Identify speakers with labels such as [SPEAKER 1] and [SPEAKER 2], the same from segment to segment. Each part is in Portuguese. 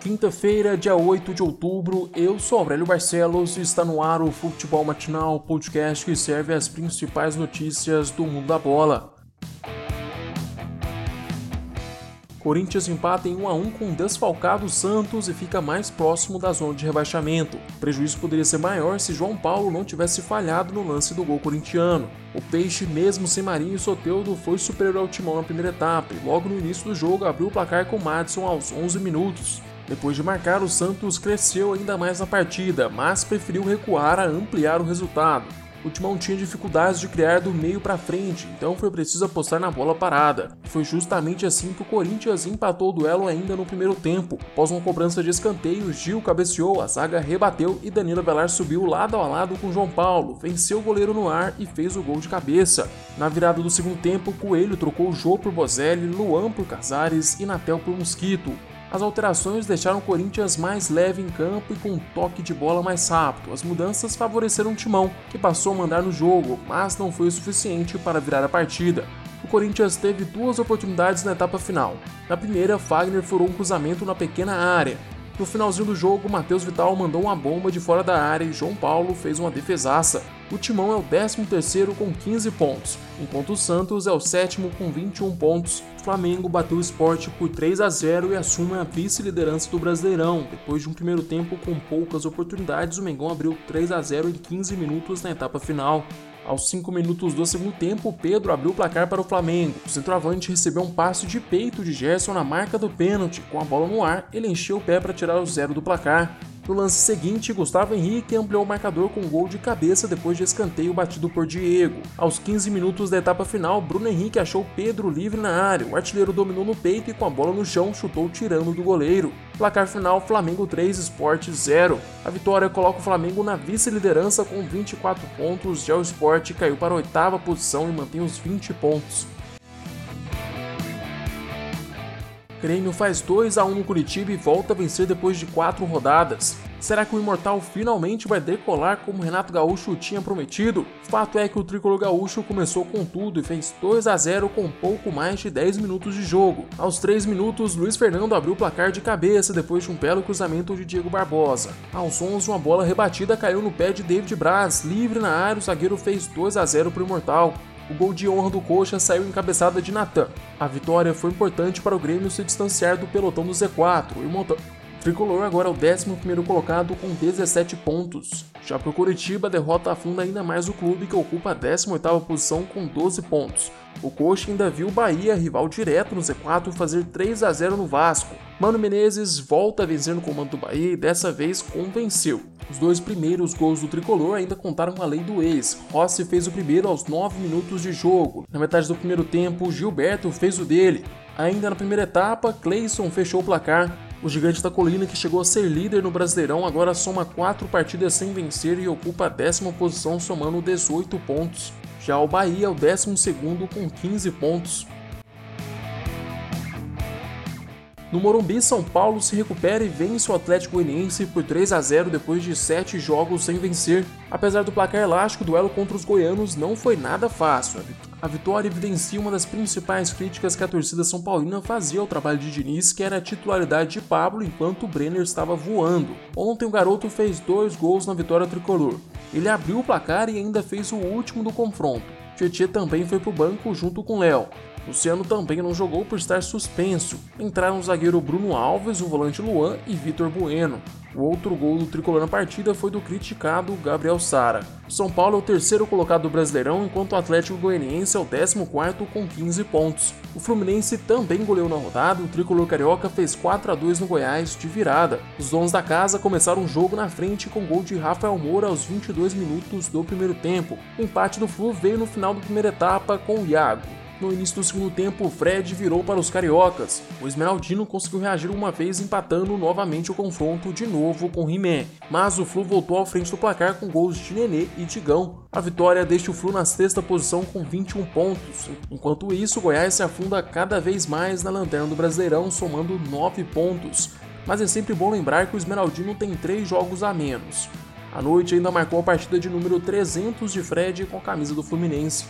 [SPEAKER 1] Quinta-feira, dia 8 de outubro, eu sou Aurélio Barcelos e está no ar o Futebol Matinal, podcast que serve as principais notícias do mundo da bola. Corinthians empata em 1 a 1 com o desfalcado Santos e fica mais próximo da zona de rebaixamento. O prejuízo poderia ser maior se João Paulo não tivesse falhado no lance do gol corintiano. O Peixe, mesmo sem Marinho e Soteudo, foi superior ao Timão na primeira etapa e logo no início do jogo abriu o placar com Madison aos 11 minutos. Depois de marcar, o Santos cresceu ainda mais na partida, mas preferiu recuar a ampliar o resultado. O Timão tinha dificuldades de criar do meio para frente, então foi preciso apostar na bola parada. Foi justamente assim que o Corinthians empatou o duelo ainda no primeiro tempo. Após uma cobrança de escanteio, Gil cabeceou, a zaga rebateu e Danilo Velar subiu lado a lado com João Paulo, venceu o goleiro no ar e fez o gol de cabeça. Na virada do segundo tempo, Coelho trocou o Jô por Bozelli, Luan por Casares e Natel por Mosquito. As alterações deixaram o Corinthians mais leve em campo e com um toque de bola mais rápido. As mudanças favoreceram o Timão, que passou a mandar no jogo, mas não foi o suficiente para virar a partida. O Corinthians teve duas oportunidades na etapa final. Na primeira, Fagner furou um cruzamento na pequena área. No finalzinho do jogo, Matheus Vital mandou uma bomba de fora da área e João Paulo fez uma defesaça. O Timão é o 13º com 15 pontos, enquanto o Santos é o sétimo com 21 pontos. O Flamengo bateu o esporte por 3 a 0 e assume a vice-liderança do Brasileirão. Depois de um primeiro tempo com poucas oportunidades, o Mengão abriu 3 a 0 em 15 minutos na etapa final. Aos 5 minutos do segundo tempo, Pedro abriu o placar para o Flamengo. O centroavante recebeu um passe de peito de Gerson na marca do pênalti. Com a bola no ar, ele encheu o pé para tirar o zero do placar. No lance seguinte, Gustavo Henrique ampliou o marcador com um gol de cabeça depois de escanteio batido por Diego. Aos 15 minutos da etapa final, Bruno Henrique achou Pedro livre na área. O artilheiro dominou no peito e com a bola no chão chutou tirando do goleiro. Placar final: Flamengo 3, Sport 0. A vitória coloca o Flamengo na vice-liderança com 24 pontos. Já o Sport caiu para a oitava posição e mantém os 20 pontos. Grêmio faz 2 a 1 no Curitiba e volta a vencer depois de 4 rodadas. Será que o Imortal finalmente vai decolar como Renato Gaúcho tinha prometido? Fato é que o tricolor gaúcho começou com tudo e fez 2 a 0 com pouco mais de 10 minutos de jogo. Aos 3 minutos, Luiz Fernando abriu o placar de cabeça depois de um belo cruzamento de Diego Barbosa. Aos 11, uma bola rebatida caiu no pé de David Braz, livre na área, o zagueiro fez 2 a 0 para o Imortal o gol de honra do Coxa saiu em cabeçada de Natan. A vitória foi importante para o Grêmio se distanciar do pelotão do Z4 e monta... Tricolor agora é o 11 colocado com 17 pontos. Já para o Curitiba, a derrota afunda ainda mais o clube que ocupa a 18ª posição com 12 pontos. O Coxa ainda viu o Bahia, rival direto no Z4, fazer 3 a 0 no Vasco. Mano Menezes volta a vencer no comando do Bahia e dessa vez convenceu. Os dois primeiros gols do tricolor ainda contaram com a lei do ex. Rossi fez o primeiro aos 9 minutos de jogo. Na metade do primeiro tempo, Gilberto fez o dele. Ainda na primeira etapa, Cleison fechou o placar. O gigante da colina, que chegou a ser líder no Brasileirão, agora soma 4 partidas sem vencer e ocupa a décima posição, somando 18 pontos. Já o Bahia é o 12 com 15 pontos. No Morumbi, São Paulo se recupera e vence o Atlético Goianiense por 3 a 0 depois de 7 jogos sem vencer. Apesar do placar elástico, o duelo contra os goianos não foi nada fácil. A vitória evidencia uma das principais críticas que a torcida São Paulina fazia ao trabalho de Diniz, que era a titularidade de Pablo enquanto o Brenner estava voando. Ontem o garoto fez dois gols na vitória tricolor. Ele abriu o placar e ainda fez o último do confronto. Tietchan também foi para o banco junto com Léo. Luciano também não jogou por estar suspenso. Entraram o zagueiro Bruno Alves, o volante Luan e Vitor Bueno. O outro gol do tricolor na partida foi do criticado Gabriel Sara. São Paulo é o terceiro colocado do Brasileirão, enquanto o Atlético Goianiense é o 14 com 15 pontos. O Fluminense também goleou na rodada, o tricolor carioca fez 4 a 2 no Goiás de virada. Os donos da casa começaram o jogo na frente com gol de Rafael Moura aos 22 minutos do primeiro tempo. O empate do Flu veio no final da primeira etapa com o Iago. No início do segundo tempo, Fred virou para os cariocas. O Esmeraldino conseguiu reagir uma vez, empatando novamente o confronto de novo com Rimé. Mas o Flu voltou à frente do placar com gols de Nenê e Digão. A vitória deixa o Flu na sexta posição com 21 pontos. Enquanto isso, o Goiás se afunda cada vez mais na lanterna do Brasileirão, somando 9 pontos. Mas é sempre bom lembrar que o Esmeraldino tem 3 jogos a menos. A noite ainda marcou a partida de número 300 de Fred com a camisa do Fluminense.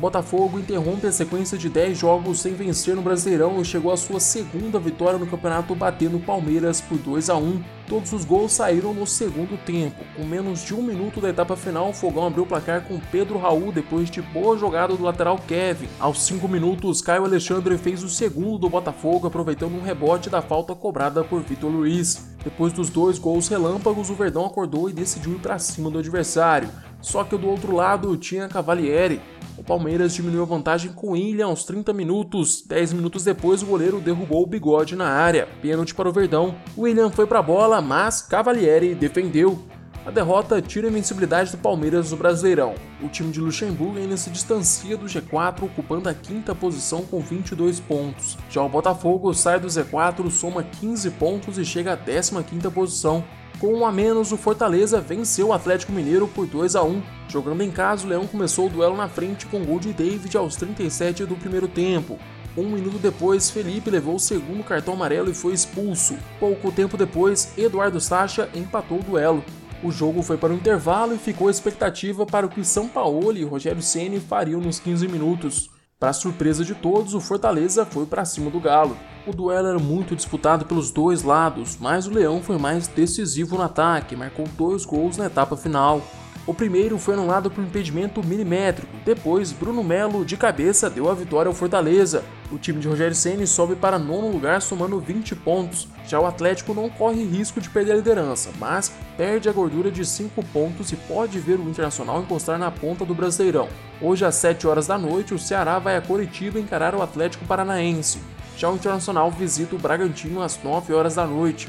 [SPEAKER 1] Botafogo interrompe a sequência de 10 jogos sem vencer no Brasileirão e chegou à sua segunda vitória no campeonato batendo Palmeiras por 2 a 1. Todos os gols saíram no segundo tempo. Com menos de um minuto da etapa final, o Fogão abriu o placar com Pedro Raul depois de boa jogada do lateral Kevin. Aos 5 minutos, Caio Alexandre fez o segundo do Botafogo, aproveitando um rebote da falta cobrada por Vitor Luiz. Depois dos dois gols relâmpagos, o Verdão acordou e decidiu ir para cima do adversário. Só que do outro lado tinha Cavalieri. O Palmeiras diminuiu a vantagem com William aos 30 minutos. 10 minutos depois, o goleiro derrubou o bigode na área. Pênalti para o Verdão. William foi para a bola, mas Cavalieri defendeu. A derrota tira a invencibilidade do Palmeiras no Brasileirão. O time de Luxemburgo ainda se distancia do G4, ocupando a quinta posição com 22 pontos. Já o Botafogo sai do Z4, soma 15 pontos e chega à 15ª posição. Com um a menos, o Fortaleza venceu o Atlético Mineiro por 2 a 1. Jogando em casa, o Leão começou o duelo na frente com gol de David aos 37 do primeiro tempo. Um minuto depois, Felipe levou o segundo cartão amarelo e foi expulso. Pouco tempo depois, Eduardo Sacha empatou o duelo. O jogo foi para o intervalo e ficou a expectativa para o que São Paulo e Rogério Ceni fariam nos 15 minutos. Para surpresa de todos, o Fortaleza foi para cima do Galo. O duelo era muito disputado pelos dois lados, mas o Leão foi mais decisivo no ataque, marcou dois gols na etapa final. O primeiro foi anulado por impedimento milimétrico. Depois, Bruno Melo, de cabeça, deu a vitória ao Fortaleza. O time de Rogério Ceni sobe para nono lugar, somando 20 pontos. Já o Atlético não corre risco de perder a liderança, mas perde a gordura de 5 pontos e pode ver o Internacional encostar na ponta do Brasileirão. Hoje, às 7 horas da noite, o Ceará vai a Coritiba encarar o Atlético Paranaense. Já o Internacional visita o Bragantino às 9 horas da noite.